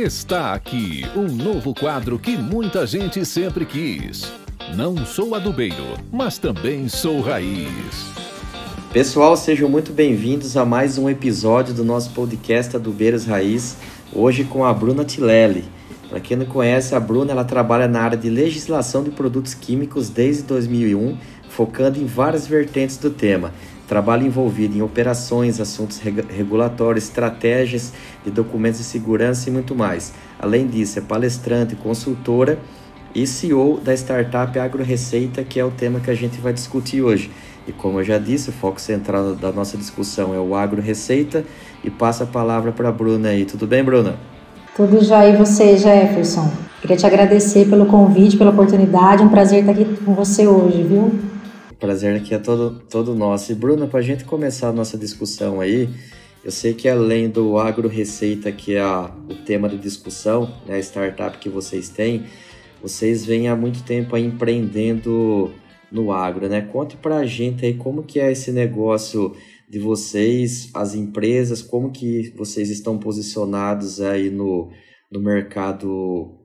Está aqui um novo quadro que muita gente sempre quis. Não sou adubeiro, mas também sou raiz. Pessoal, sejam muito bem-vindos a mais um episódio do nosso podcast Adubeiros Raiz, hoje com a Bruna Tilelli. Para quem não conhece, a Bruna ela trabalha na área de legislação de produtos químicos desde 2001, focando em várias vertentes do tema trabalho envolvido em operações, assuntos regulatórios, estratégias de documentos de segurança e muito mais. Além disso, é palestrante, consultora e CEO da startup Agro Receita, que é o tema que a gente vai discutir hoje. E como eu já disse, o foco central da nossa discussão é o Agro Receita e passa a palavra para a Bruna aí. Tudo bem, Bruna? Tudo já e você, Jefferson? Queria te agradecer pelo convite, pela oportunidade. Um prazer estar aqui com você hoje, viu? Prazer aqui é todo, todo nosso. E Bruna, para a gente começar a nossa discussão aí, eu sei que além do Agro Receita, que é a, o tema de discussão, né, a startup que vocês têm, vocês vêm há muito tempo aí empreendendo no agro, né? Conte para a gente aí como que é esse negócio de vocês, as empresas, como que vocês estão posicionados aí no, no mercado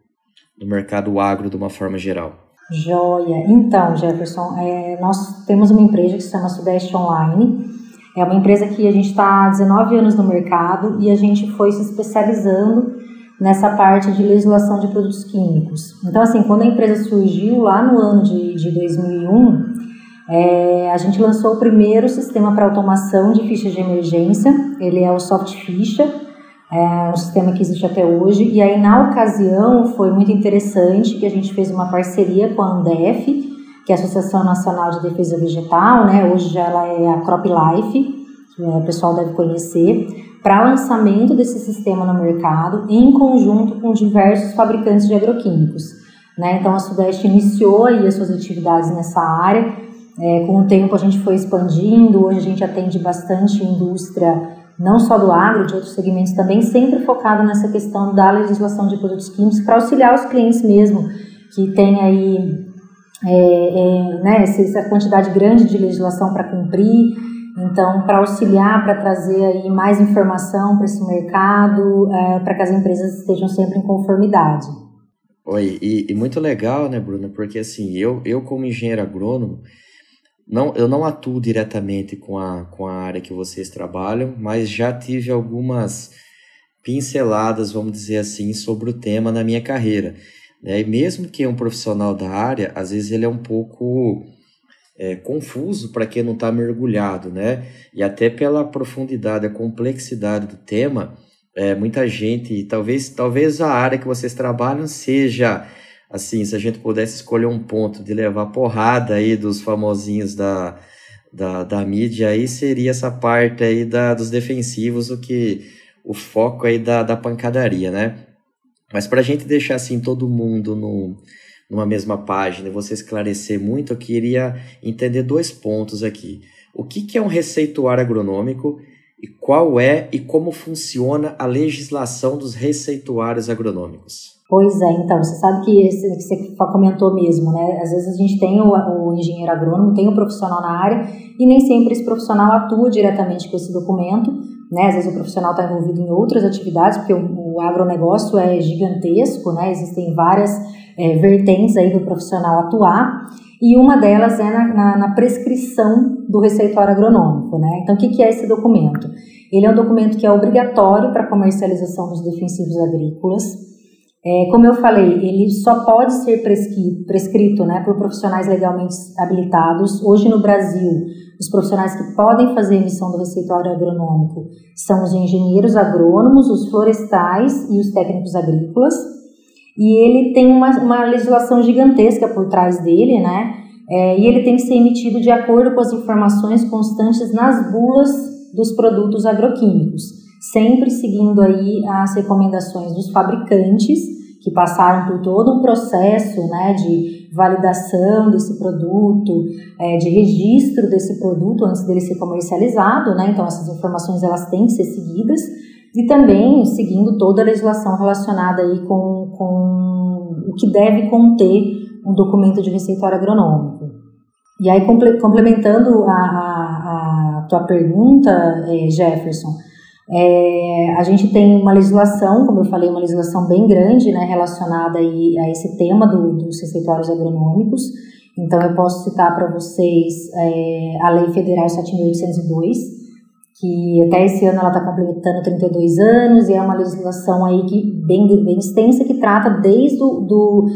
no mercado agro de uma forma geral. Joia. Então, Jefferson, é, nós temos uma empresa que se chama Sudeste Online. É uma empresa que a gente está há 19 anos no mercado e a gente foi se especializando nessa parte de legislação de produtos químicos. Então, assim, quando a empresa surgiu lá no ano de, de 2001, é, a gente lançou o primeiro sistema para automação de fichas de emergência. Ele é o Soft Ficha é um sistema que existe até hoje. E aí, na ocasião, foi muito interessante que a gente fez uma parceria com a Andef, que é a Associação Nacional de Defesa Vegetal, né? Hoje já ela é a Crop Life, que é, o pessoal deve conhecer, para lançamento desse sistema no mercado, em conjunto com diversos fabricantes de agroquímicos. Né? Então, a Sudeste iniciou aí as suas atividades nessa área. É, com o tempo, a gente foi expandindo. Hoje, a gente atende bastante indústria não só do agro, de outros segmentos também, sempre focado nessa questão da legislação de produtos químicos para auxiliar os clientes mesmo, que tem aí é, é, né, essa quantidade grande de legislação para cumprir, então para auxiliar, para trazer aí mais informação para esse mercado, é, para que as empresas estejam sempre em conformidade. Oi, e, e muito legal, né, Bruna, porque assim, eu, eu como engenheiro agrônomo, não, eu não atuo diretamente com a, com a área que vocês trabalham, mas já tive algumas pinceladas, vamos dizer assim, sobre o tema na minha carreira. Né? E mesmo que um profissional da área, às vezes ele é um pouco é, confuso para quem não está mergulhado, né? E até pela profundidade, a complexidade do tema, é, muita gente, talvez, talvez a área que vocês trabalham seja assim, se a gente pudesse escolher um ponto de levar porrada aí dos famosinhos da, da, da mídia, aí seria essa parte aí da, dos defensivos, o que o foco aí da, da pancadaria, né? Mas para a gente deixar assim todo mundo no, numa mesma página você esclarecer muito, eu queria entender dois pontos aqui. O que, que é um receituário agronômico e qual é e como funciona a legislação dos receituários agronômicos? Pois é, então, você sabe que, você comentou mesmo, né? Às vezes a gente tem o, o, engenheiro agrônomo, tem o profissional na área, e nem sempre esse profissional atua diretamente com esse documento, né? Às vezes o profissional está envolvido em outras atividades, porque o, o agronegócio é gigantesco, né? Existem várias é, vertentes aí do profissional atuar, e uma delas é na, na, na prescrição do receituário agronômico, né? Então, o que, que é esse documento? Ele é um documento que é obrigatório para comercialização dos defensivos agrícolas, é, como eu falei, ele só pode ser prescrito né, por profissionais legalmente habilitados. Hoje no Brasil, os profissionais que podem fazer emissão do receituário agronômico são os engenheiros agrônomos, os florestais e os técnicos agrícolas. E ele tem uma, uma legislação gigantesca por trás dele, né? É, e ele tem que ser emitido de acordo com as informações constantes nas bulas dos produtos agroquímicos, sempre seguindo aí as recomendações dos fabricantes que passaram por todo um processo né, de validação desse produto, é, de registro desse produto antes dele ser comercializado, né? Então essas informações elas têm que ser seguidas e também seguindo toda a legislação relacionada aí com, com o que deve conter um documento de receituário agronômico. E aí complementando a, a, a tua pergunta, é, Jefferson, É, a gente tem uma legislação, como eu falei, uma legislação bem grande, né, relacionada aí a esse tema do, dos receituários agronômicos. Então, eu posso citar para vocês é, a Lei Federal 7.802, que até esse ano ela está completando 32 anos e é uma legislação aí que bem, bem extensa que trata desde do, do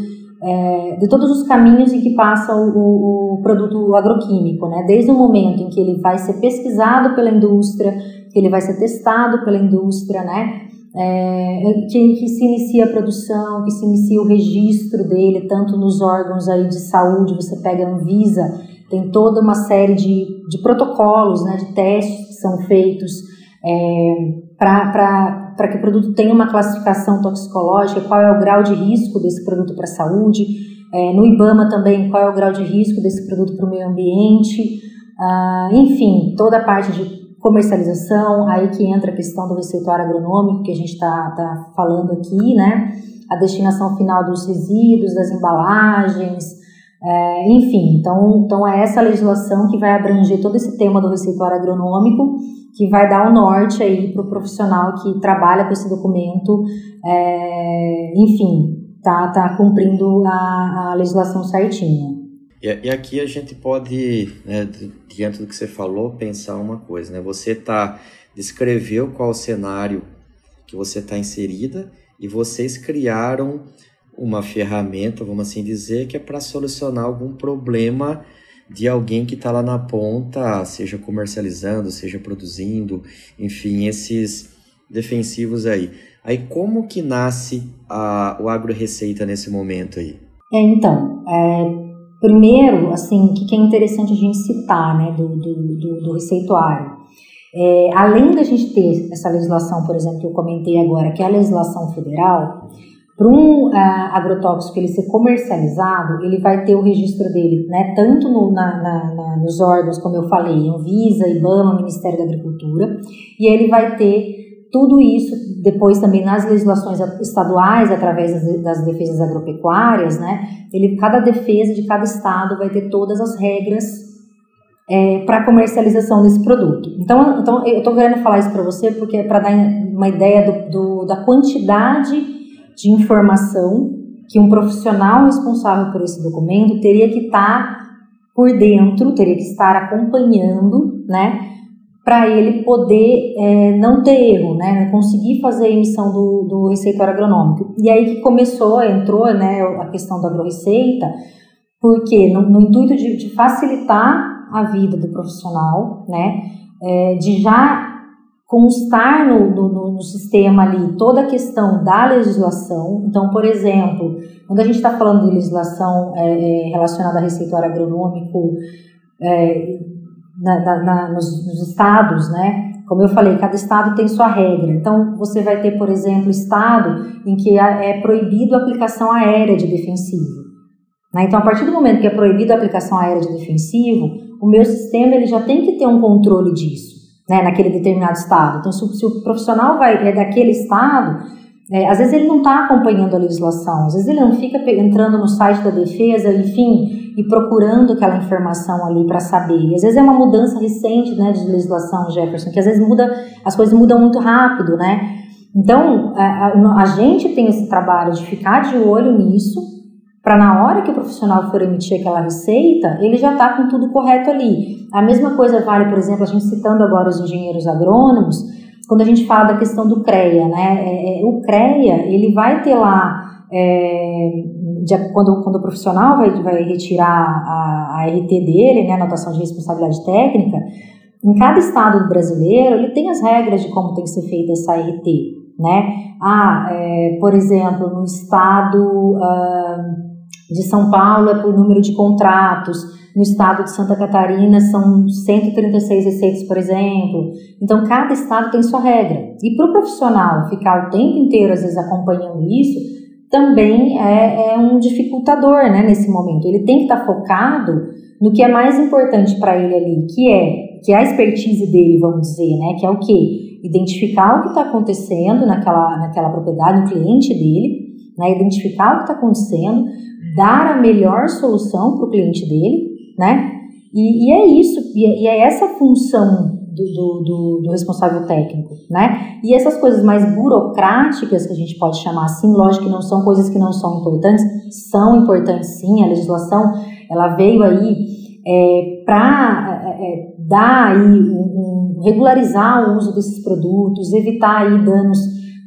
é, de todos os caminhos em que passa o, o, produto agroquímico, né? Desde o momento em que ele vai ser pesquisado pela indústria, que ele vai ser testado pela indústria, né? É, que, que, se inicia a produção, que se inicia o registro dele, tanto nos órgãos aí de saúde, você pega a Anvisa, tem toda uma série de, de protocolos, né, de testes que são feitos é, para que o produto tenha uma classificação toxicológica, qual é o grau de risco desse produto para a saúde, é, no IBAMA também, qual é o grau de risco desse produto para o meio ambiente, ah, enfim, toda a parte de comercialização, aí que entra a questão do receituário agronômico que a gente está tá falando aqui, né? A destinação final dos resíduos, das embalagens, é, enfim, então, então é essa legislação que vai abranger todo esse tema do receituário agronômico, que vai dar o norte aí para o profissional que trabalha com esse documento, é, enfim, tá, tá cumprindo a, a legislação certinha. E, e, aqui a gente pode, né, diante do que você falou, pensar uma coisa, né? Você tá descreveu qual cenário que você está inserida e vocês criaram uma ferramenta, vamos assim dizer, que é para solucionar algum problema de alguém que está lá na ponta, seja comercializando, seja produzindo, enfim, esses defensivos aí. Aí como que nasce a, o agro receita nesse momento aí? É, então, é, Primeiro, assim, o que é interessante a gente citar, né, do, do, do, do receituário. É, além da gente ter essa legislação, por exemplo, que eu comentei agora, que é a legislação federal, para um uh, agrotóxico ele ser comercializado, ele vai ter o registro dele, né, tanto no, na, na, na, nos órgãos, como eu falei, Anvisa, IBAMA, Ministério da Agricultura, e ele vai ter tudo isso depois também nas legislações estaduais, através das, das defesas agropecuárias, né? Ele, cada defesa de cada estado vai ter todas as regras é, para comercialização desse produto. Então, então eu estou querendo falar isso para você porque é para dar uma ideia do, do, da quantidade de informação que um profissional responsável por esse documento teria que estar tá por dentro, teria que estar acompanhando, né? para ele poder é, não ter erro, né, conseguir fazer a emissão do, do receituário agronômico. E aí que começou, entrou né, a questão da agroreceita, porque no, no intuito de, de, facilitar a vida do profissional, né, é, de já constar no, no, no, sistema ali toda a questão da legislação. Então, por exemplo, quando a gente está falando de legislação é, é relacionada a receituário agronômico, é, na, na, na, nos, nos estados, né? Como eu falei, cada estado tem sua regra. Então, você vai ter, por exemplo, estado em que é proibido a aplicação aérea de defensivo. Né? Então, a partir do momento que é proibido a aplicação aérea de defensivo, o meu sistema ele já tem que ter um controle disso, né? naquele determinado estado. Então, se, se o profissional vai, é daquele estado, é, às vezes ele não está acompanhando a legislação, às vezes ele não fica entrando no site da defesa, enfim, e procurando aquela informação ali para saber. E às vezes é uma mudança recente, né, de legislação, Jefferson, que às vezes muda, as coisas mudam muito rápido, né? Então, a, a, a gente tem esse trabalho de ficar de olho nisso, para na hora que o profissional for emitir aquela receita, ele já está com tudo correto ali. A mesma coisa vale, por exemplo, a gente citando agora os engenheiros agrônomos, quando a gente fala da questão do CREA, né? É, é, o CREA, ele vai ter lá é, de, quando, quando o profissional vai, vai retirar a, a RT dele, né, a anotação de responsabilidade técnica, em cada estado brasileiro ele tem as regras de como tem que ser feita essa RT, né? Ah, é, por exemplo, no estado uh, de São Paulo é por número de contratos, no estado de Santa Catarina são 136 receitas, por exemplo. Então, cada estado tem sua regra. E para o profissional ficar o tempo inteiro, às vezes, acompanhando isso, também é, é um dificultador né, nesse momento. Ele tem que estar tá focado no que é mais importante para ele ali, que é que é a expertise dele, vamos dizer, né? Que é o que identificar o que está acontecendo naquela, naquela propriedade, no cliente dele, né? Identificar o que está acontecendo, dar a melhor solução para o cliente dele, né? E, e é isso, e é, e é essa função do, do, do, responsável técnico, né? E essas coisas mais burocráticas, que a gente pode chamar assim, lógico que não são coisas que não são importantes, são importantes sim, a legislação, ela veio aí é, para é, é, dar aí, um, um, regularizar o uso desses produtos, evitar aí danos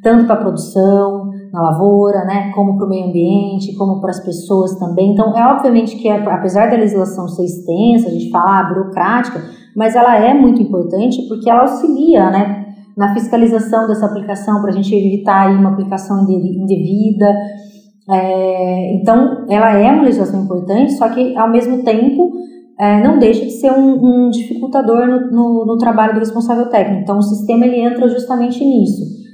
tanto para a produção, na lavoura, né, como para o meio ambiente, como para as pessoas também. Então, é obviamente que, apesar da legislação ser extensa, a gente fala ah, burocrática, mas ela é muito importante porque ela auxilia, né, na fiscalização dessa aplicação, para a gente evitar aí uma aplicação indevida. É, então, ela é uma legislação importante, só que, ao mesmo tempo, é, não deixa de ser um, um dificultador no, no, no, trabalho do responsável técnico. Então, o sistema ele entra justamente nisso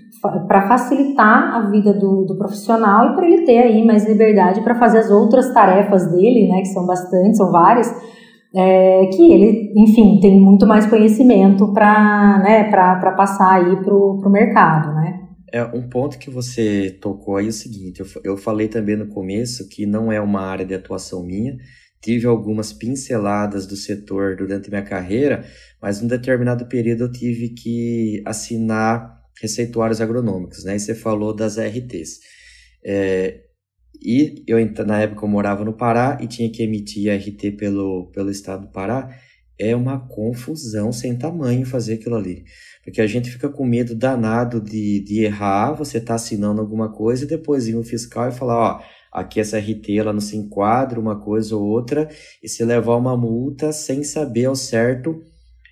para facilitar a vida do, do profissional e para ele ter aí mais liberdade para fazer as outras tarefas dele, né, que são bastante, são várias, é, que ele, enfim, tem muito mais conhecimento para né, passar aí para o mercado, né. É, um ponto que você tocou aí é o seguinte, eu, eu falei também no começo que não é uma área de atuação minha, tive algumas pinceladas do setor durante minha carreira, mas num determinado período eu tive que assinar receituários agronômicos, né? E você falou das RTs. É, e eu, na época, eu morava no Pará e tinha que emitir RT pelo, pelo estado do Pará. É uma confusão sem tamanho fazer aquilo ali. Porque a gente fica com medo danado de, de errar, você está assinando alguma coisa e depois ir no fiscal e falar, ó, aqui essa RT ela não se enquadra, uma coisa ou outra, e se levar uma multa sem saber ao certo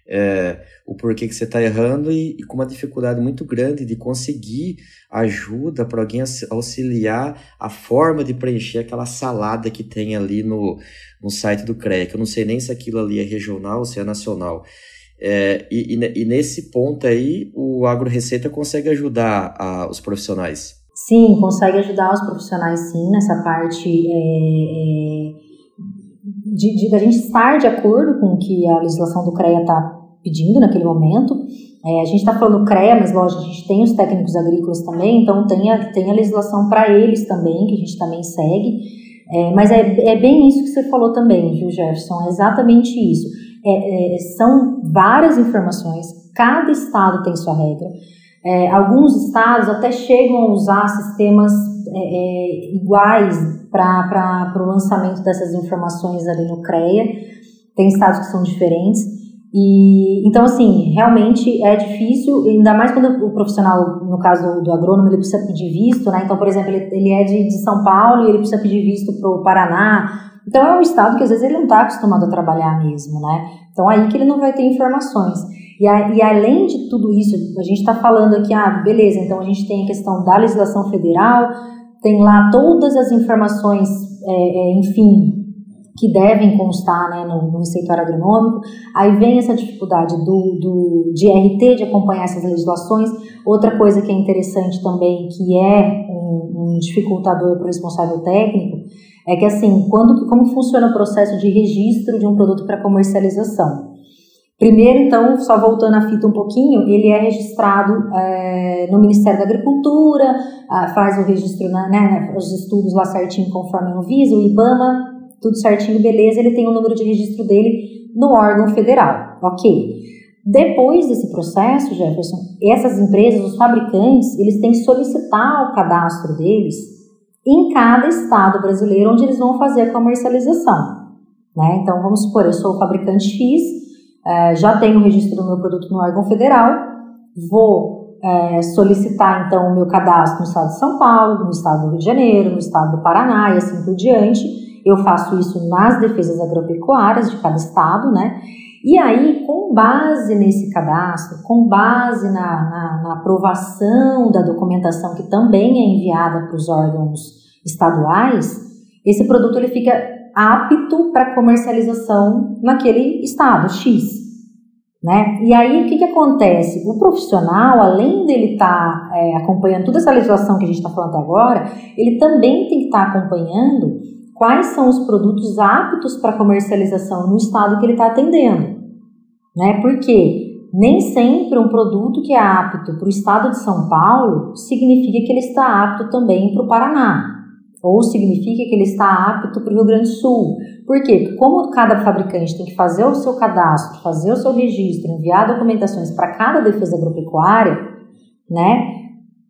é, o porquê que você está errando e, e, com uma dificuldade muito grande de conseguir ajuda para alguém auxiliar a forma de preencher aquela salada que tem ali no, no site do CREC. Eu não sei nem se aquilo ali é regional ou se é nacional. É, e, e, e, nesse ponto aí, o Agro Receita consegue ajudar a, os profissionais? Sim, consegue ajudar os profissionais sim, nessa parte é, é, de, de, da gente estar de acordo com o que a legislação do CREA está pedindo naquele momento. É, a gente está falando CREA, mas lógico, a gente tem os técnicos agrícolas também, então tem a, tem a legislação para eles também, que a gente também segue. É, mas é, é bem isso que você falou também, viu, Jefferson? É exatamente isso. É, é, são várias informações, cada estado tem sua regra. É, alguns estados até chegam a usar sistemas é, iguais para o lançamento dessas informações ali no CREA. Tem estados que são diferentes. E então assim, realmente é difícil, ainda mais quando o profissional, no caso do, agrônomo, ele precisa pedir visto, né? Então, por exemplo, ele, ele é de, de São Paulo e ele precisa pedir visto para o Paraná. Então é um estado que às vezes ele não está acostumado a trabalhar mesmo, né? Então aí que ele não vai ter informações. E, a, e além de tudo isso, a gente está falando aqui, ah, beleza, então a gente tem a questão da legislação federal, tem lá todas as informações, é, é, enfim, que devem constar né, no, no receituário agronômico. Aí vem essa dificuldade do, do, de RT, de acompanhar essas legislações. Outra coisa que é interessante também, que é um, um dificultador para o responsável técnico, é que assim, quando, como funciona o processo de registro de um produto para comercialização? Primeiro, então, só voltando a fita um pouquinho, ele é registrado é, no Ministério da Agricultura, faz o registro, né, né, os estudos lá certinho conforme o Visa, o IBAMA, tudo certinho, beleza, ele tem o número de registro dele no órgão federal, ok. Depois desse processo, Jefferson, essas empresas, os fabricantes, eles têm que solicitar o cadastro deles em cada estado brasileiro onde eles vão fazer a comercialização. Né? Então, vamos supor, eu sou o fabricante X, é, já tenho o registro do meu produto no órgão federal, vou é, solicitar então o meu cadastro no estado de São Paulo, no estado do Rio de Janeiro, no estado do Paraná e assim por diante eu faço isso nas defesas agropecuárias de cada estado, né? E aí, com base nesse cadastro, com base na, na, na aprovação da documentação que também é enviada para os órgãos estaduais, esse produto ele fica apto para comercialização naquele estado X. Né? E aí, o que, que acontece? O profissional, além dele estar tá, é, acompanhando toda essa legislação que a gente está falando agora, ele também tem que estar tá acompanhando quais são os produtos aptos para comercialização no estado que ele está atendendo. Né? Porque nem sempre um produto que é apto para o estado de São Paulo significa que ele está apto também para o Paraná, ou significa que ele está apto para o Rio Grande do Sul, Por quê? Porque como cada fabricante tem que fazer o seu cadastro, fazer o seu registro, enviar documentações para cada defesa agropecuária, né?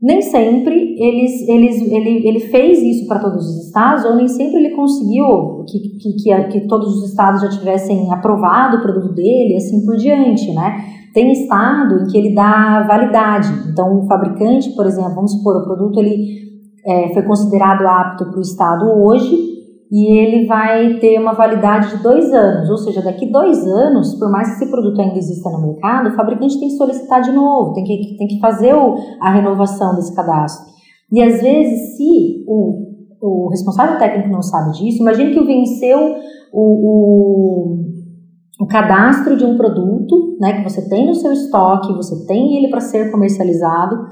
Nem sempre eles, eles, ele, ele fez isso para todos os estados, ou nem sempre ele conseguiu que, que, que, todos os estados já tivessem aprovado o produto dele, assim por diante, né? Tem estado em que ele dá validade. Então, o fabricante, por exemplo, vamos supor, o produto ele é, foi considerado apto para o estado hoje, e ele vai ter uma validade de dois anos, ou seja, daqui dois anos, por mais que esse produto ainda exista no mercado, o fabricante tem que solicitar de novo, tem que, tem que fazer o, a renovação desse cadastro. E às vezes, se o, o responsável técnico não sabe disso, imagine que venceu o, o, o cadastro de um produto né, que você tem no seu estoque, você tem ele para ser comercializado,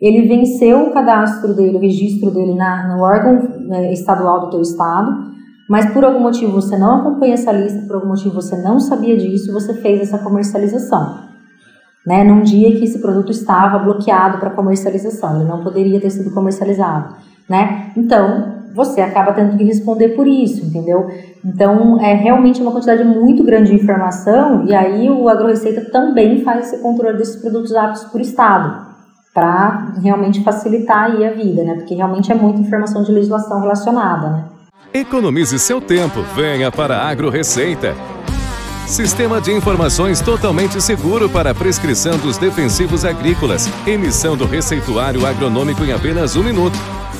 ele venceu o cadastro dele, o registro dele na, no órgão né, estadual do teu estado, mas por algum motivo você não acompanha essa lista, por algum motivo você não sabia disso, você fez essa comercialização. Né, num dia que esse produto estava bloqueado para comercialização, ele não poderia ter sido comercializado, né? Então, você acaba tendo que responder por isso, entendeu? Então, é realmente uma quantidade muito grande de informação e aí o AgroReceita também faz esse controle desses produtos aptos por estado para realmente facilitar aí a vida, né? Porque realmente é muita informação de legislação relacionada, né? Economize seu tempo, venha para a Agro Receita. Sistema de informações totalmente seguro para a prescrição dos defensivos agrícolas. Emissão do receituário agronômico em apenas um minuto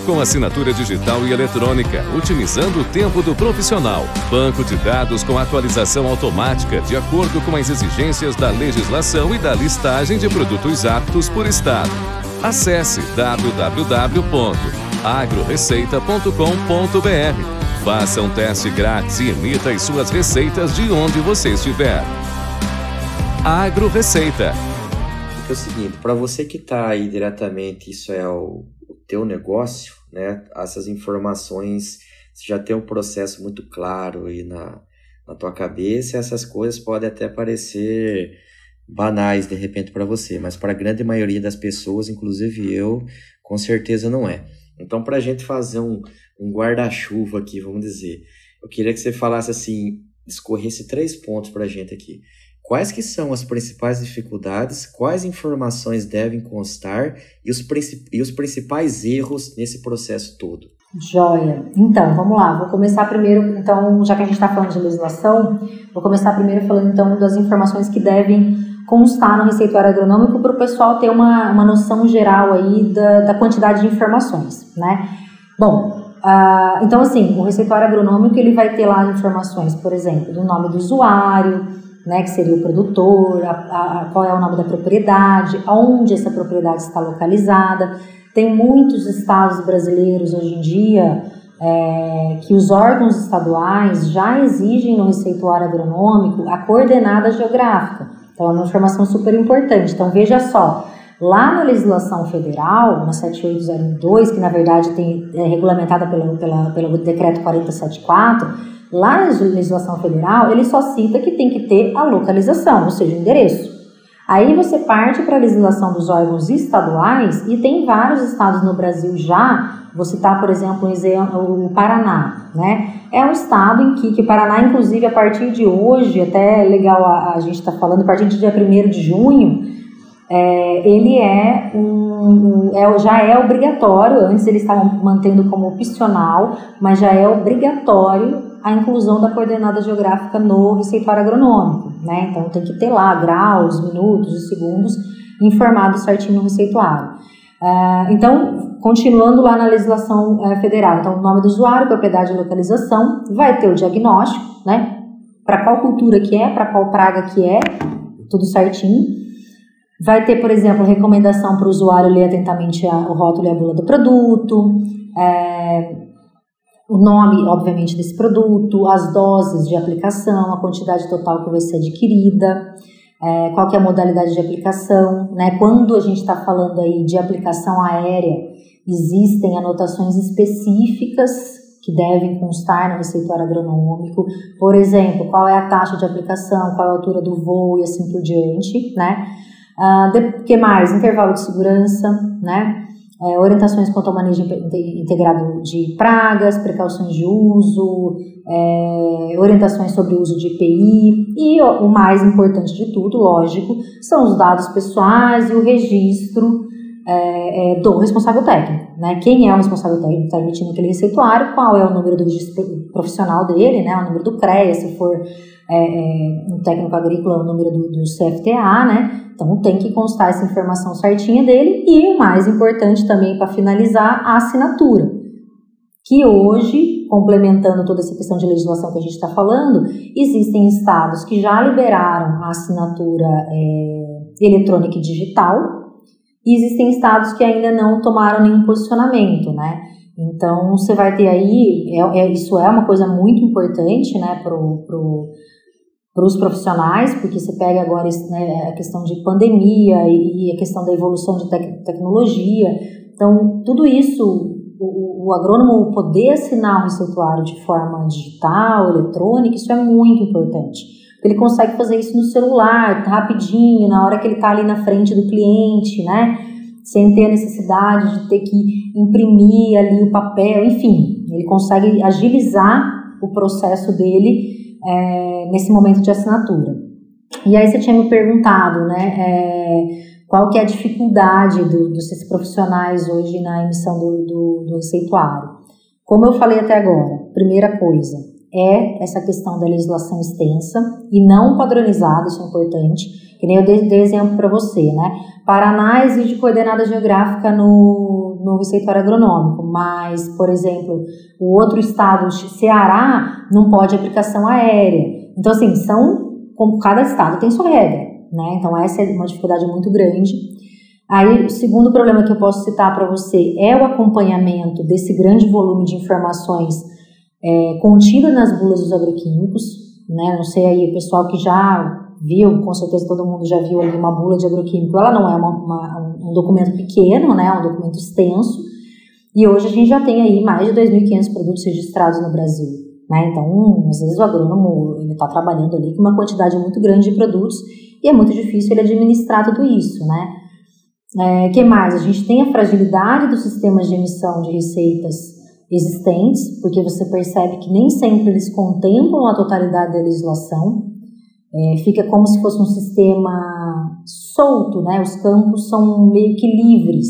com assinatura digital e eletrônica, otimizando o tempo do profissional. Banco de dados com atualização automática de acordo com as exigências da legislação e da listagem de produtos aptos por estado. Acesse www.agroreceita.com.br. Faça um teste grátis e emita as suas receitas de onde você estiver. Agro Receita. É o seguinte, para você que está aí diretamente, isso é o, o teu negócio, né? Essas informações, você já tem um processo muito claro aí na, na tua cabeça, essas coisas podem até parecer banais de repente para você, mas para a grande maioria das pessoas, inclusive eu, com certeza não é. Então, para a gente fazer um, um guarda-chuva aqui, vamos dizer, eu queria que você falasse assim, escorresse três pontos para a gente aqui. Quais que são as principais dificuldades, quais informações devem constar e os, e os principais erros nesse processo todo? Joia. Então, vamos lá. Vou começar primeiro, então, já que a gente está falando de legislação, vou começar primeiro falando então das informações que devem constar no receituário agronômico para o pessoal ter uma, uma noção geral aí da, da quantidade de informações, né? Bom, uh, então assim, o receituário agronômico ele vai ter lá informações, por exemplo, do nome do usuário, né, que seria o produtor, a, a, qual é o nome da propriedade, onde essa propriedade está localizada. Tem muitos estados brasileiros hoje em dia é, que os órgãos estaduais já exigem no receituário agronômico a coordenada geográfica. Então, é uma informação super importante. Então, veja só, lá na legislação federal, na 7802, que na verdade tem, é regulamentada pelo, pela, pelo decreto 474, Lá na legislação federal, ele só cita que tem que ter a localização, ou seja, o endereço. Aí você parte para a legislação dos órgãos estaduais e tem vários estados no Brasil já. Vou citar, por exemplo, o Paraná, né? É um estado em que, que o Paraná, inclusive, a partir de hoje, até legal a, a gente está falando, a partir do dia 1 de junho, é, ele é um, é, já é obrigatório, antes eles estavam mantendo como opcional, mas já é obrigatório a inclusão da coordenada geográfica no receituário agronômico, né? Então tem que ter lá graus, minutos e segundos informados certinho no receituário. Uh, então, continuando lá na legislação uh, federal, então nome do usuário, propriedade e localização, vai ter o diagnóstico, né? Para qual cultura que é, para qual praga que é, tudo certinho. Vai ter, por exemplo, recomendação para o usuário ler atentamente a, o rótulo e a bula do produto, é, o nome, obviamente, desse produto, as doses de aplicação, a quantidade total que vai ser adquirida, é, qual que é a modalidade de aplicação, né? Quando a gente está falando aí de aplicação aérea, existem anotações específicas que devem constar no receituário agronômico, por exemplo, qual é a taxa de aplicação, qual é a altura do voo e assim por diante, né? Uh, de, que mais? Intervalo de segurança, né? é, orientações quanto ao manejo integrado de pragas, precauções de uso, é, orientações sobre o uso de EPI e o mais importante de tudo, lógico, são os dados pessoais e o registro é, é, do responsável técnico. Né? Quem é o responsável técnico que está emitindo aquele receituário, qual é o número do registro profissional dele, né? o número do CREA, se for é, é, um técnico agrícola, o número do, do CFTA, né? Então tem que constar essa informação certinha dele e o mais importante também para finalizar, a assinatura. Que hoje, complementando toda essa questão de legislação que a gente está falando, existem estados que já liberaram a assinatura é, eletrônica e digital, e existem estados que ainda não tomaram nenhum posicionamento, né? Então você vai ter aí, é, é, isso é uma coisa muito importante, né, pro para os profissionais, porque você pega agora né, a questão de pandemia e, a questão da evolução de tec tecnologia. Então, tudo isso, o, o agrônomo poder assinar um receituário de forma digital, eletrônica, isso é muito importante. Ele consegue fazer isso no celular, rapidinho, na hora que ele está ali na frente do cliente, né? Sem ter a necessidade de ter que imprimir ali o papel, enfim, ele consegue agilizar o processo dele é, nesse momento de assinatura. E aí você tinha me perguntado, né, é, qual que é a dificuldade do, dos profissionais hoje na emissão do, do, do receituário. Como eu falei até agora, primeira coisa, é essa questão da legislação extensa e não padronizada, isso é importante, que nem eu dei, dei exemplo para você, né? Paraná exige coordenada geográfica no, no receituário agronômico, mas, por exemplo, o outro estado, Ceará, não pode aplicação aérea. Então, assim, são, como cada estado tem sua regra, né? Então, essa é uma dificuldade muito grande. Aí, o segundo problema que eu posso citar para você é o acompanhamento desse grande volume de informações é, contido nas bulas dos agroquímicos, né? Não sei aí, o pessoal que já viu, com certeza todo mundo já viu ali uma bula de agroquímico, ela não é uma, uma, um documento pequeno, né, é um documento extenso, e hoje a gente já tem aí mais de 2.500 produtos registrados no Brasil. Né? Então, às vezes o agrônomo está trabalhando ali com uma quantidade muito grande de produtos e é muito difícil ele administrar tudo isso, né? É, que mais? A gente tem a fragilidade dos sistemas de emissão de receitas existentes, porque você percebe que nem sempre eles contemplam a totalidade da legislação. É, fica como se fosse um sistema solto, né? Os campos são meio que livres.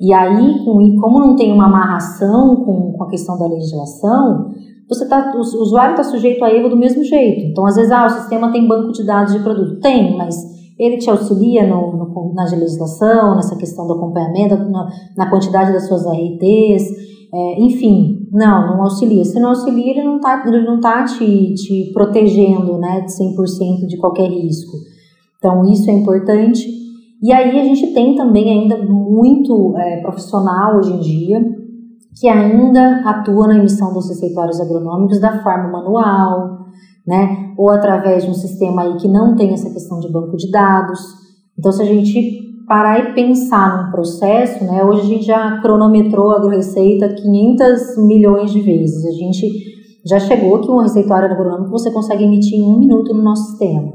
E aí, com, como não tem uma amarração com, com a questão da legislação, você tá, o usuário está sujeito a erro do mesmo jeito. Então, às vezes, ah, o sistema tem banco de dados de produto. Tem, mas ele te auxilia no, no, na legislação, nessa questão do acompanhamento, na, na quantidade das suas ARTs, é, enfim, não, não auxilia. Se não auxilia, ele não está ele não tá te, te protegendo né, de 100% de qualquer risco. Então, isso é importante. E aí a gente tem também ainda muito é, profissional hoje em dia que ainda atua na emissão dos receituários agronômicos da forma manual, né? Ou através de um sistema aí que não tem essa questão de banco de dados. Então, se a gente parar e pensar num processo, né? Hoje a gente já cronometrou a AgroReceita 500 milhões de vezes. A gente já chegou que um receituário agronômico você consegue emitir em um minuto no nosso sistema.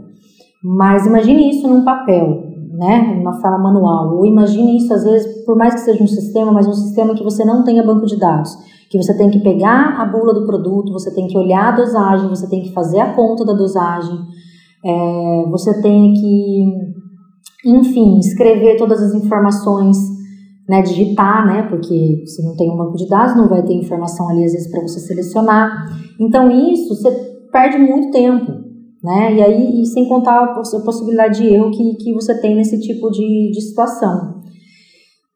Mas imagine isso num papel, né? Uma forma manual. Ou imagine isso, às vezes, por mais que seja um sistema, mas um sistema que você não tenha banco de dados. Que você tem que pegar a bula do produto, você tem que olhar a dosagem, você tem que fazer a conta da dosagem, é, você tem que enfim, escrever todas as informações, né, digitar, né, porque se não tem um banco de dados, não vai ter informação ali às vezes para você selecionar. Então isso você perde muito tempo, né, e aí e sem contar a possibilidade de erro que, que você tem nesse tipo de, de situação.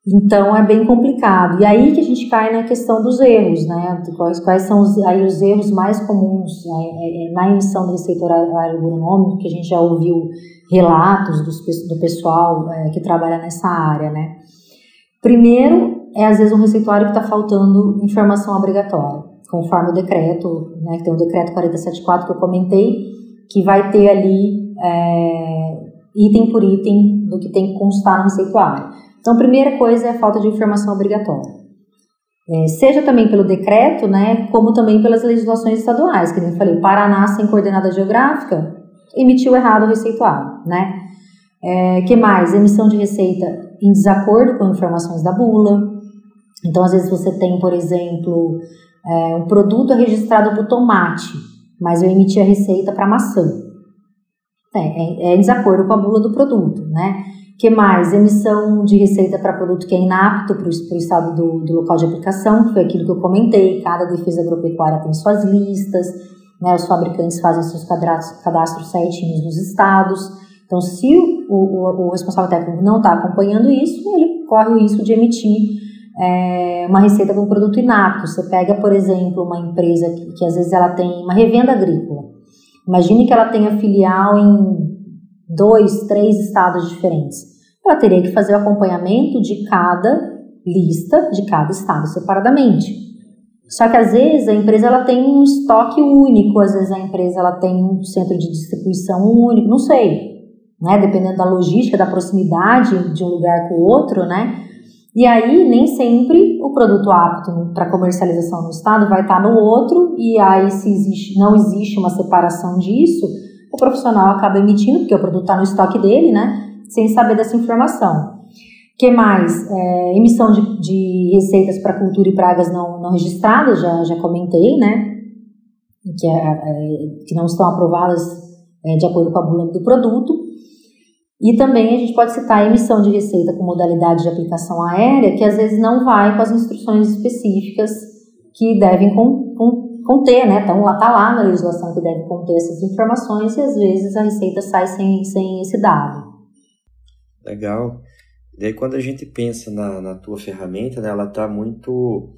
Então é bem complicado. E aí que a gente cai na questão dos erros, né? Quais, quais são os, aí os erros mais comuns né? É, é, na emissão do receituário agronômico, que a gente já ouviu relatos dos, do pessoal é, que trabalha nessa área, né? Primeiro, é às vezes um receituário que está faltando informação obrigatória, conforme o decreto, né, que tem o decreto 474 que eu comentei, que vai ter ali é, item por item do que tem que constar no receituário. Então, primeira coisa é a falta de informação obrigatória. É, seja também pelo decreto, né, como também pelas legislações estaduais, que eu falei, Paraná sem coordenada geográfica, emitiu errado o receituário, né? É, que mais? Emissão de receita em desacordo com informações da bula. Então, às vezes você tem, por exemplo, é, um produto registrado para o tomate, mas eu emiti a receita para maçã. É, é, é, em desacordo com a bula do produto, né? Que mais? Emissão de receita para produto que é inapto para o estado do, do, local de aplicação, que foi aquilo que eu comentei. Cada defesa agropecuária tem suas listas, né? os fabricantes fazem seus cadastros, cadastros certinhos nos estados. Então, se o, o, o responsável técnico não está acompanhando isso, ele corre o risco de emitir é, uma receita para um produto inapto. Você pega, por exemplo, uma empresa que, que às vezes ela tem uma revenda agrícola. Imagine que ela tenha filial em dois, três estados diferentes. Ela teria que fazer o acompanhamento de cada lista de cada estado separadamente. Só que às vezes a empresa ela tem um estoque único, às vezes a empresa ela tem um centro de distribuição único, não sei, né? Dependendo da logística, da proximidade de um lugar com o outro, né? E aí nem sempre o produto apto para comercialização no estado vai estar no outro, e aí se existe, não existe uma separação disso, o profissional acaba emitindo, porque o produto está no estoque dele, né? Sem saber dessa informação. que mais? É, emissão de, de receitas para cultura e pragas não, não registradas, já, já comentei, né? Que, é, é, que não estão aprovadas é, de acordo com a bula do produto. E também a gente pode citar a emissão de receita com modalidade de aplicação aérea, que às vezes não vai com as instruções específicas que devem com, com, conter, né? Então, lá tá lá na legislação que deve conter essas informações e às vezes a Receita sai sem, sem esse dado. Legal. E aí, quando a gente pensa na, na tua ferramenta, né, ela tá muito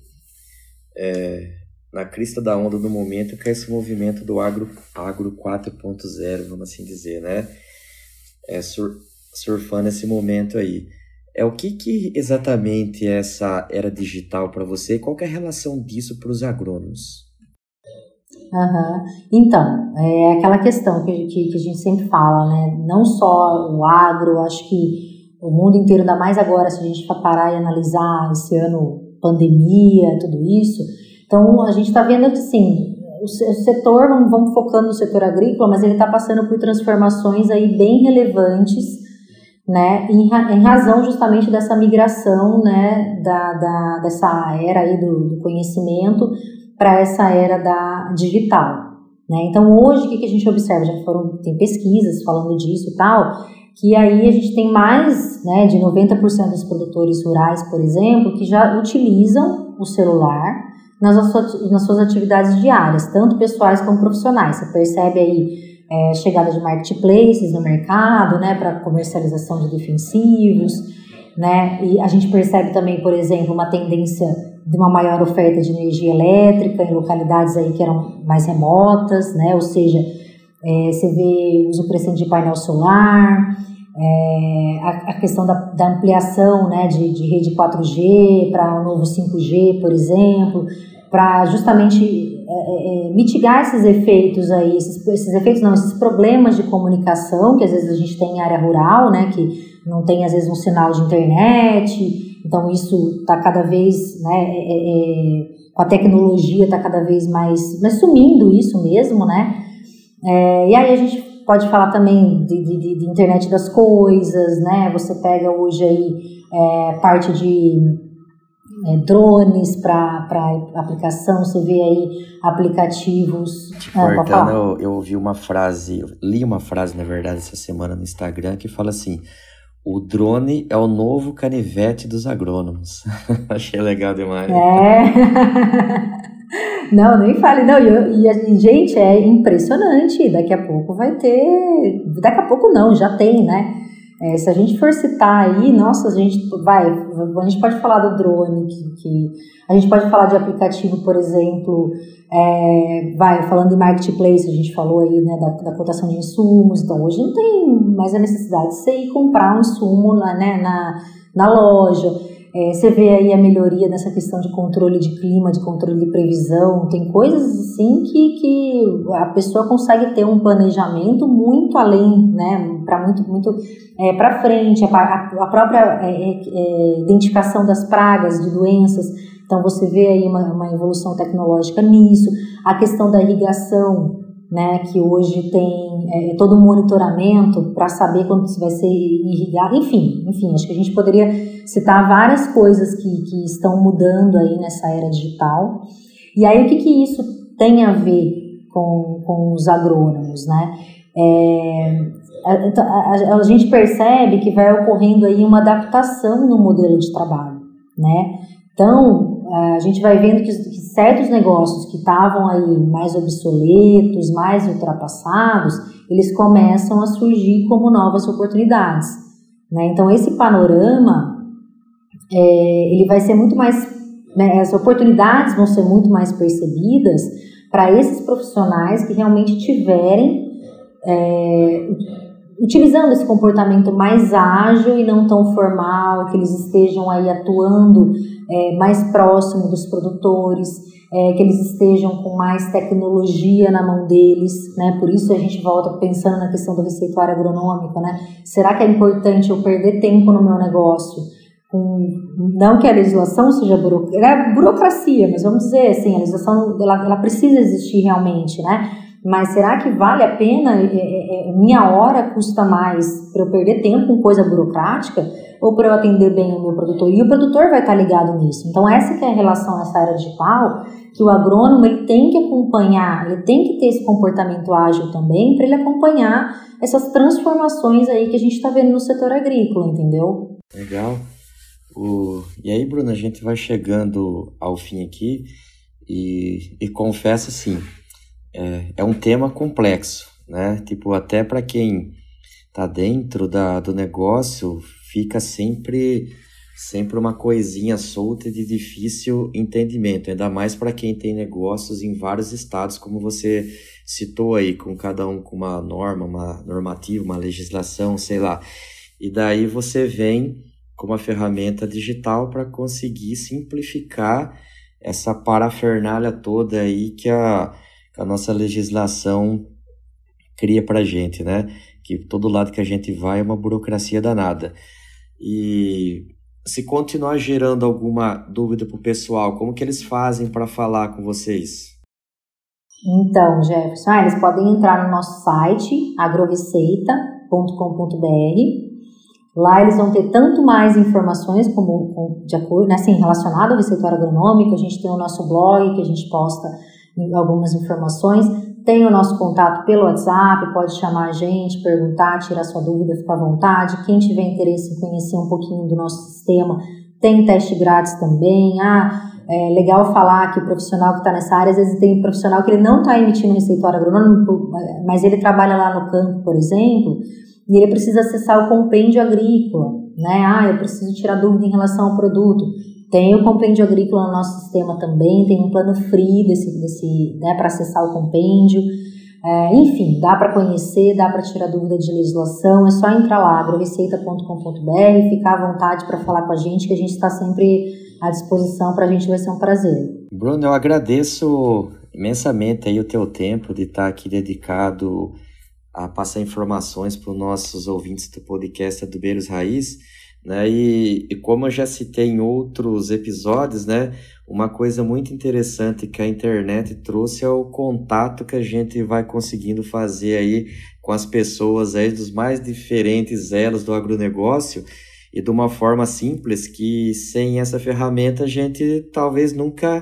é, na crista da onda do momento, que é esse movimento do agro, agro 4.0, vamos assim dizer, né? É, sur, surfando esse momento aí. É o que, que exatamente é essa era digital para você qual é a relação disso para os agrônomos? Uhum. Então, é aquela questão que, que, que, a gente sempre fala, né? Não só o agro, acho que o mundo inteiro, ainda mais agora, se a gente parar e analisar esse ano, pandemia, tudo isso. Então, a gente está vendo que, sim, o setor, vamos, vamos focando no setor agrícola, mas ele está passando por transformações aí bem relevantes, né? Em, em razão justamente dessa migração, né? Da, da, dessa era aí do, do conhecimento para essa era da digital. Né? Então, hoje, o que, que a gente observa? Já foram, tem pesquisas falando disso e tal, que aí a gente tem mais né, de 90% dos produtores rurais, por exemplo, que já utilizam o celular nas, nas suas atividades diárias, tanto pessoais como profissionais. Você percebe aí é, chegada de marketplaces no mercado, né, para comercialização de defensivos, né, e a gente percebe também, por exemplo, uma tendência de uma maior oferta de energia elétrica em localidades aí que eram mais remotas, né? Ou seja, é, você vê uso crescente de painel solar, é, a, a, questão da, da ampliação né, de, de rede 4G para o novo 5G, por exemplo, para justamente é, é, é, mitigar esses efeitos aí, esses, esses efeitos não, esses problemas de comunicação que às vezes a gente tem em área rural, né, que não tem às vezes um sinal de internet, então, isso está cada vez, né, é, é, é com a tecnologia está cada vez mais, mais sumindo isso mesmo, né? É, e aí a gente pode falar também de, de, de, internet das coisas, né? Você pega hoje aí é, parte de é, drones para aplicação, você vê aí aplicativos. Te cortando, eu, eu ouvi uma frase, li uma frase, na verdade, essa semana no Instagram que fala assim: o drone é o novo canivete dos agrônomos. Achei legal demais. É. Não, nem fale. Não, e, e, gente, é impressionante. Daqui a pouco vai ter. Daqui a pouco não, já tem, né? É, se a gente for citar aí, nossa, a gente vai. A gente pode falar do drone, que, que a gente pode falar de aplicativo, por exemplo, é, vai, falando em marketplace, a gente falou aí né, da, da, cotação de insumos, então hoje não tem mais a necessidade de você ir comprar um insumo lá, né, na, na loja. É, você vê aí a melhoria nessa questão de controle de clima, de controle de previsão, tem coisas assim que, que a pessoa consegue ter um planejamento muito além, né, para muito, muito é, para frente, a, a, própria é, é, é, identificação das pragas, de doenças, então você vê aí uma, uma evolução tecnológica nisso, a questão da irrigação, né, que hoje tem é, todo o monitoramento para saber quando se vai ser irrigado, enfim, enfim, acho que a gente poderia citar várias coisas que, que estão mudando aí nessa era digital. E aí o que, que isso tem a ver com, com os agrônomos, né? É, a, a, a, gente percebe que vai ocorrendo aí uma adaptação no modelo de trabalho, né? Então, a gente vai vendo que, que certos negócios que estavam aí mais obsoletos, mais ultrapassados, eles começam a surgir como novas oportunidades. Né? Então, esse panorama, é, ele vai ser muito mais, né, as oportunidades vão ser muito mais percebidas para esses profissionais que realmente tiverem é, utilizando esse comportamento mais ágil e não tão formal, que eles estejam aí atuando é, mais próximo dos produtores, é, que eles estejam com mais tecnologia na mão deles, né? Por isso a gente volta pensando na questão do receituário agronômico, né? Será que é importante eu perder tempo no meu negócio? Com, não que a legislação seja buro, é burocracia, mas vamos dizer assim, a legislação ela, ela precisa existir realmente, né? Mas será que vale a pena? É, é, é, minha hora custa mais para eu perder tempo com coisa burocrática ou para eu atender bem o meu produtor? E o produtor vai estar ligado nisso. Então essa que é a relação nessa era digital, que o agrônomo ele tem que acompanhar, ele tem que ter esse comportamento ágil também para ele acompanhar essas transformações aí que a gente está vendo no setor agrícola, entendeu? Legal. O... E aí, Bruna, a gente vai chegando ao fim aqui e, e confesso assim, é, é um tema complexo, né? Tipo, até para quem tá dentro da, do negócio, fica sempre sempre uma coisinha solta de difícil entendimento, ainda mais para quem tem negócios em vários estados, como você citou aí, com cada um com uma norma, uma normativa, uma legislação, sei lá. E daí você vem com uma ferramenta digital para conseguir simplificar essa parafernália toda aí que a a nossa legislação cria para gente, né? Que todo lado que a gente vai é uma burocracia danada. E se continuar gerando alguma dúvida para o pessoal, como que eles fazem para falar com vocês? Então, Jefferson, ah, eles podem entrar no nosso site agroreceita.com.br. Lá eles vão ter tanto mais informações como de acordo, né, assim, relacionado ao receituário agronômico. A gente tem o nosso blog que a gente posta algumas informações. Tem o nosso contato pelo WhatsApp, pode chamar a gente, perguntar, tirar sua dúvida, fica à vontade. Quem tiver interesse em conhecer um pouquinho do nosso sistema, tem teste grátis também. Ah, é legal falar que o profissional que está nessa área, às vezes tem um profissional que ele não está emitindo receituário agronômico, mas ele trabalha lá no campo, por exemplo, e ele precisa acessar o compêndio agrícola, né? Ah, eu preciso tirar dúvida em relação ao produto. Tem o compêndio agrícola no nosso sistema também, tem um plano free desse, desse, né, para acessar o compêndio. É, enfim, dá para conhecer, dá para tirar dúvida de legislação, é só entrar lá, agroreceita.com.br, ficar à vontade para falar com a gente, que a gente está sempre à disposição, para a gente vai ser um prazer. Bruno, eu agradeço imensamente aí o teu tempo de estar tá aqui dedicado a passar informações para os nossos ouvintes do podcast Adubeiros Raiz. Né? E, e, como eu já citei em outros episódios, né, uma coisa muito interessante que a internet trouxe é o contato que a gente vai conseguindo fazer aí com as pessoas aí dos mais diferentes elos do agronegócio e de uma forma simples que sem essa ferramenta a gente talvez nunca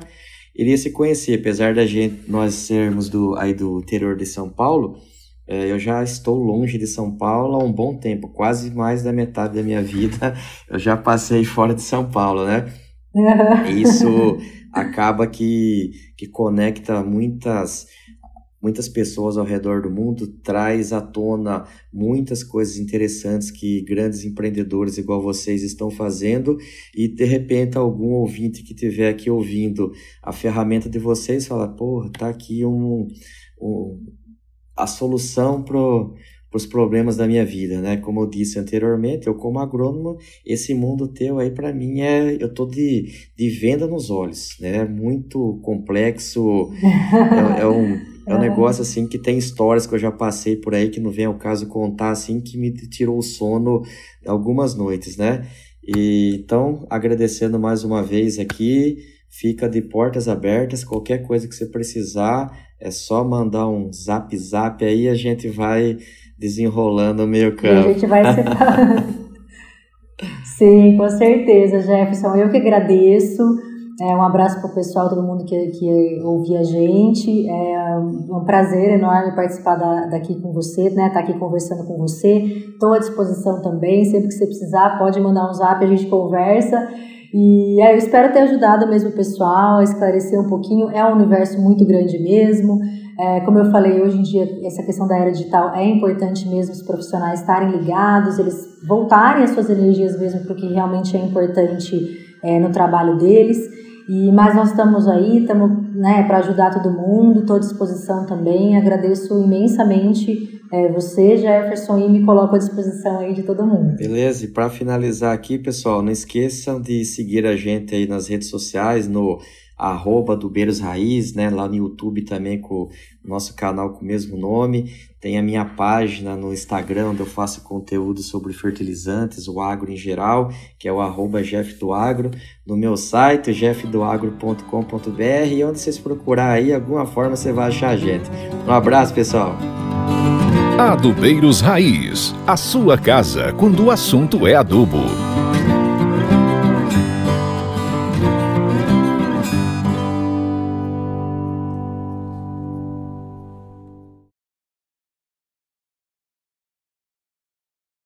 iria se conhecer, apesar da gente nós sermos do aí do interior de São Paulo, é, eu já estou longe de São Paulo há um bom tempo, quase mais da metade da minha vida eu já passei fora de São Paulo, né? Isso acaba que, que conecta muitas muitas pessoas ao redor do mundo, traz à tona muitas coisas interessantes que grandes empreendedores igual vocês estão fazendo e de repente algum ouvinte que estiver aqui ouvindo a ferramenta de vocês fala, porra, tá aqui um, um a solução para os problemas da minha vida, né? Como eu disse anteriormente, eu como agrônomo, esse mundo teu aí para mim é, eu tô de, de venda nos olhos, né? É muito complexo, é, é, um, é um negócio assim que tem histórias que eu já passei por aí que não vem ao caso contar assim que me tirou o sono algumas noites, né? E, então, agradecendo mais uma vez aqui, fica de portas abertas. Qualquer coisa que você precisar, é só mandar um zap zap aí, a gente vai desenrolando o meio campo. E a gente vai se Sim, com certeza, Jefferson. Eu que agradeço. É, um abraço para o pessoal, todo mundo que, que ouvia a gente. É um prazer enorme participar da, daqui com você, né? Estar tá aqui conversando com você. Estou à disposição também. Sempre que você precisar, pode mandar um zap, a gente conversa. E é, eu espero ter ajudado mesmo o pessoal a esclarecer um pouquinho. É um universo muito grande mesmo. É, como eu falei, hoje em dia, essa questão da era digital é importante mesmo os profissionais estarem ligados, eles voltarem as suas energias mesmo para o que realmente é importante é, no trabalho deles. E, mas nós estamos aí, estamos né, para ajudar todo mundo, estou à disposição também. Agradeço imensamente é, você, Jefferson, e me coloco à disposição aí de todo mundo. Beleza, e para finalizar aqui, pessoal, não esqueçam de seguir a gente aí nas redes sociais, no arroba do Beiros Raiz, né? Lá no YouTube também com o nosso canal com o mesmo nome. Tem a minha página no Instagram, onde eu faço conteúdo sobre fertilizantes, o agro em geral, que é o arroba Jeff do Agro. No meu site, jeffdoagro.com.br, e onde vocês procurar aí, alguma forma você vai achar a gente. Um abraço, pessoal! Adubeiros Raiz, a sua casa quando o assunto é adubo.